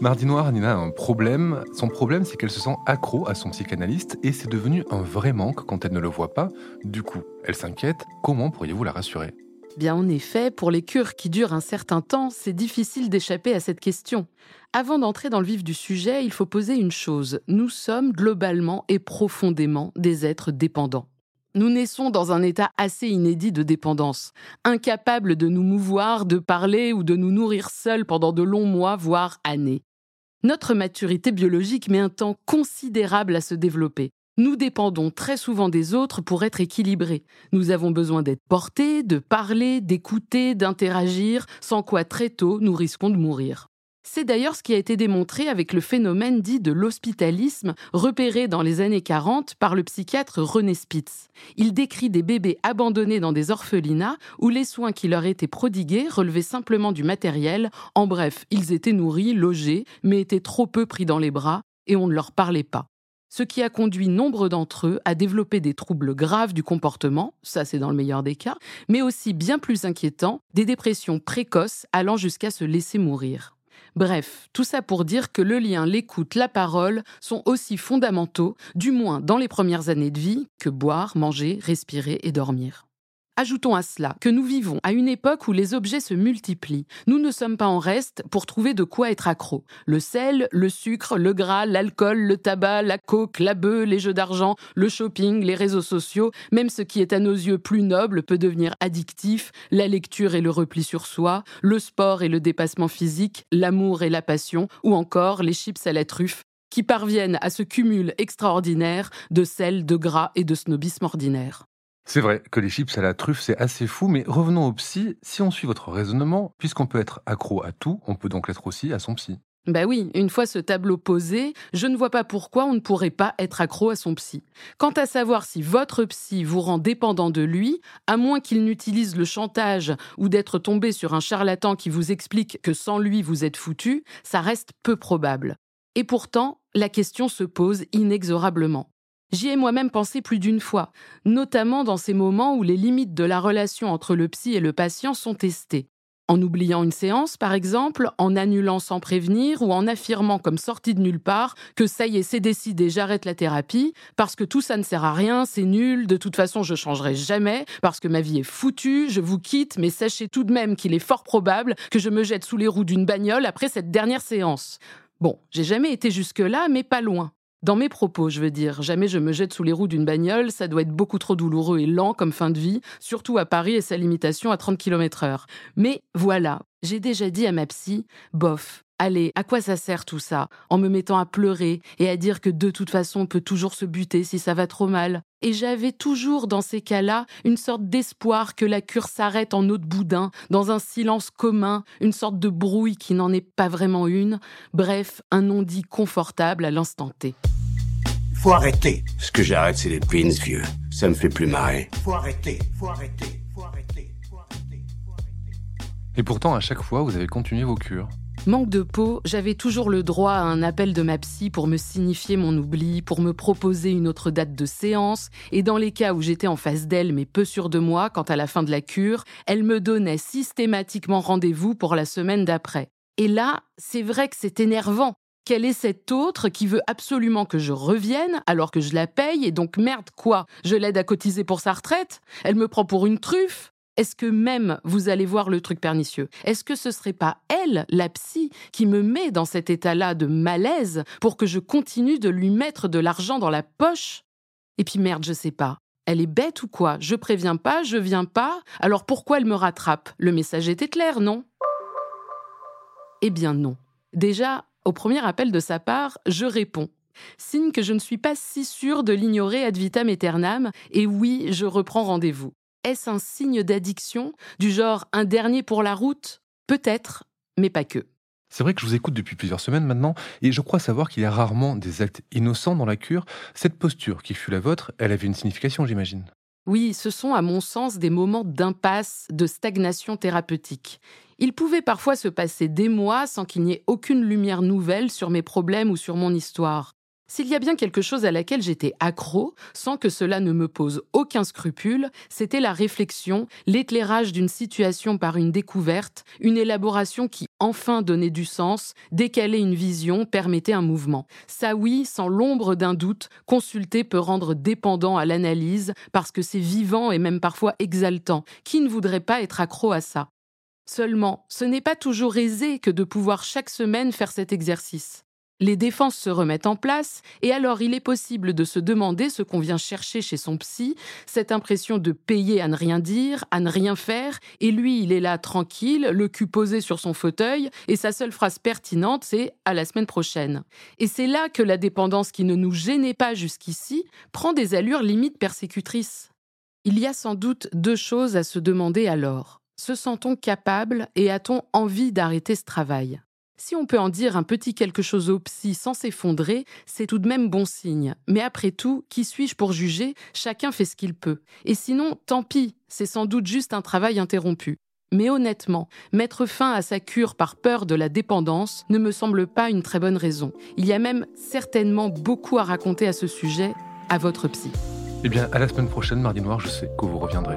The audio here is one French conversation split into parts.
Mardi Noir, Nina a un problème. Son problème, c'est qu'elle se sent accro à son psychanalyste et c'est devenu un vrai manque quand elle ne le voit pas. Du coup, elle s'inquiète. Comment pourriez-vous la rassurer? Bien en effet, pour les cures qui durent un certain temps, c'est difficile d'échapper à cette question. Avant d'entrer dans le vif du sujet, il faut poser une chose. Nous sommes globalement et profondément des êtres dépendants. Nous naissons dans un état assez inédit de dépendance, incapables de nous mouvoir, de parler ou de nous nourrir seuls pendant de longs mois, voire années. Notre maturité biologique met un temps considérable à se développer. Nous dépendons très souvent des autres pour être équilibrés. Nous avons besoin d'être portés, de parler, d'écouter, d'interagir, sans quoi très tôt nous risquons de mourir. C'est d'ailleurs ce qui a été démontré avec le phénomène dit de l'hospitalisme, repéré dans les années 40 par le psychiatre René Spitz. Il décrit des bébés abandonnés dans des orphelinats où les soins qui leur étaient prodigués relevaient simplement du matériel. En bref, ils étaient nourris, logés, mais étaient trop peu pris dans les bras et on ne leur parlait pas ce qui a conduit nombre d'entre eux à développer des troubles graves du comportement, ça c'est dans le meilleur des cas, mais aussi bien plus inquiétant, des dépressions précoces allant jusqu'à se laisser mourir. Bref, tout ça pour dire que le lien, l'écoute, la parole sont aussi fondamentaux, du moins dans les premières années de vie, que boire, manger, respirer et dormir. Ajoutons à cela que nous vivons à une époque où les objets se multiplient. Nous ne sommes pas en reste pour trouver de quoi être accro. Le sel, le sucre, le gras, l'alcool, le tabac, la coke, la bœuf, les jeux d'argent, le shopping, les réseaux sociaux, même ce qui est à nos yeux plus noble peut devenir addictif, la lecture et le repli sur soi, le sport et le dépassement physique, l'amour et la passion, ou encore les chips à la truffe qui parviennent à ce cumul extraordinaire de sel, de gras et de snobisme ordinaire. C'est vrai que les chips à la truffe, c'est assez fou, mais revenons au psy. Si on suit votre raisonnement, puisqu'on peut être accro à tout, on peut donc l'être aussi à son psy. Bah oui, une fois ce tableau posé, je ne vois pas pourquoi on ne pourrait pas être accro à son psy. Quant à savoir si votre psy vous rend dépendant de lui, à moins qu'il n'utilise le chantage ou d'être tombé sur un charlatan qui vous explique que sans lui vous êtes foutu, ça reste peu probable. Et pourtant, la question se pose inexorablement. J'y ai moi-même pensé plus d'une fois, notamment dans ces moments où les limites de la relation entre le psy et le patient sont testées. En oubliant une séance, par exemple, en annulant sans prévenir ou en affirmant comme sorti de nulle part que ça y est, c'est décidé, j'arrête la thérapie, parce que tout ça ne sert à rien, c'est nul, de toute façon je changerai jamais, parce que ma vie est foutue, je vous quitte, mais sachez tout de même qu'il est fort probable que je me jette sous les roues d'une bagnole après cette dernière séance. Bon, j'ai jamais été jusque-là, mais pas loin. Dans mes propos, je veux dire, jamais je me jette sous les roues d'une bagnole, ça doit être beaucoup trop douloureux et lent comme fin de vie, surtout à Paris et sa limitation à 30 km heure. Mais voilà, j'ai déjà dit à ma psy, bof, allez, à quoi ça sert tout ça? En me mettant à pleurer et à dire que de toute façon on peut toujours se buter si ça va trop mal. Et j'avais toujours dans ces cas-là une sorte d'espoir que la cure s'arrête en eau de boudin, dans un silence commun, une sorte de brouille qui n'en est pas vraiment une, bref, un non-dit confortable à l'instant T. Faut arrêter. Ce que j'arrête, c'est les pins, vieux. Ça me fait plus marrer. Faut arrêter. Faut arrêter. Faut arrêter. Faut arrêter. Faut arrêter. Et pourtant, à chaque fois, vous avez continué vos cures. Manque de peau, j'avais toujours le droit à un appel de ma psy pour me signifier mon oubli, pour me proposer une autre date de séance, et dans les cas où j'étais en face d'elle mais peu sûre de moi quant à la fin de la cure, elle me donnait systématiquement rendez-vous pour la semaine d'après. Et là, c'est vrai que c'est énervant. Quelle est cette autre qui veut absolument que je revienne alors que je la paye et donc merde quoi? Je l'aide à cotiser pour sa retraite? Elle me prend pour une truffe? Est-ce que même vous allez voir le truc pernicieux? Est-ce que ce serait pas elle, la psy, qui me met dans cet état-là de malaise pour que je continue de lui mettre de l'argent dans la poche? Et puis merde, je sais pas. Elle est bête ou quoi? Je préviens pas, je viens pas. Alors pourquoi elle me rattrape? Le message était clair, non? Eh bien non. Déjà, au premier appel de sa part, je réponds. Signe que je ne suis pas si sûre de l'ignorer ad vitam aeternam, et oui, je reprends rendez-vous. Est-ce un signe d'addiction, du genre un dernier pour la route? Peut-être, mais pas que. C'est vrai que je vous écoute depuis plusieurs semaines maintenant, et je crois savoir qu'il y a rarement des actes innocents dans la cure. Cette posture qui fut la vôtre, elle avait une signification, j'imagine. Oui, ce sont à mon sens des moments d'impasse, de stagnation thérapeutique. Il pouvait parfois se passer des mois sans qu'il n'y ait aucune lumière nouvelle sur mes problèmes ou sur mon histoire. S'il y a bien quelque chose à laquelle j'étais accro, sans que cela ne me pose aucun scrupule, c'était la réflexion, l'éclairage d'une situation par une découverte, une élaboration qui enfin donnait du sens, décalait une vision, permettait un mouvement. Ça oui, sans l'ombre d'un doute, consulter peut rendre dépendant à l'analyse parce que c'est vivant et même parfois exaltant. Qui ne voudrait pas être accro à ça? Seulement, ce n'est pas toujours aisé que de pouvoir chaque semaine faire cet exercice. Les défenses se remettent en place et alors il est possible de se demander ce qu'on vient chercher chez son psy, cette impression de payer à ne rien dire, à ne rien faire, et lui il est là tranquille, le cul posé sur son fauteuil, et sa seule phrase pertinente c'est à la semaine prochaine. Et c'est là que la dépendance qui ne nous gênait pas jusqu'ici prend des allures limite persécutrices. Il y a sans doute deux choses à se demander alors. Se sent-on capable et a-t-on envie d'arrêter ce travail? Si on peut en dire un petit quelque chose au psy sans s'effondrer, c'est tout de même bon signe. Mais après tout, qui suis-je pour juger? Chacun fait ce qu'il peut. Et sinon, tant pis, c'est sans doute juste un travail interrompu. Mais honnêtement, mettre fin à sa cure par peur de la dépendance ne me semble pas une très bonne raison. Il y a même certainement beaucoup à raconter à ce sujet à votre psy. Eh bien, à la semaine prochaine, Mardi Noir, je sais que vous reviendrez.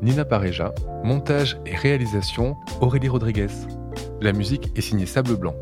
Nina Pareja, montage et réalisation Aurélie Rodriguez. La musique est signée Sable Blanc.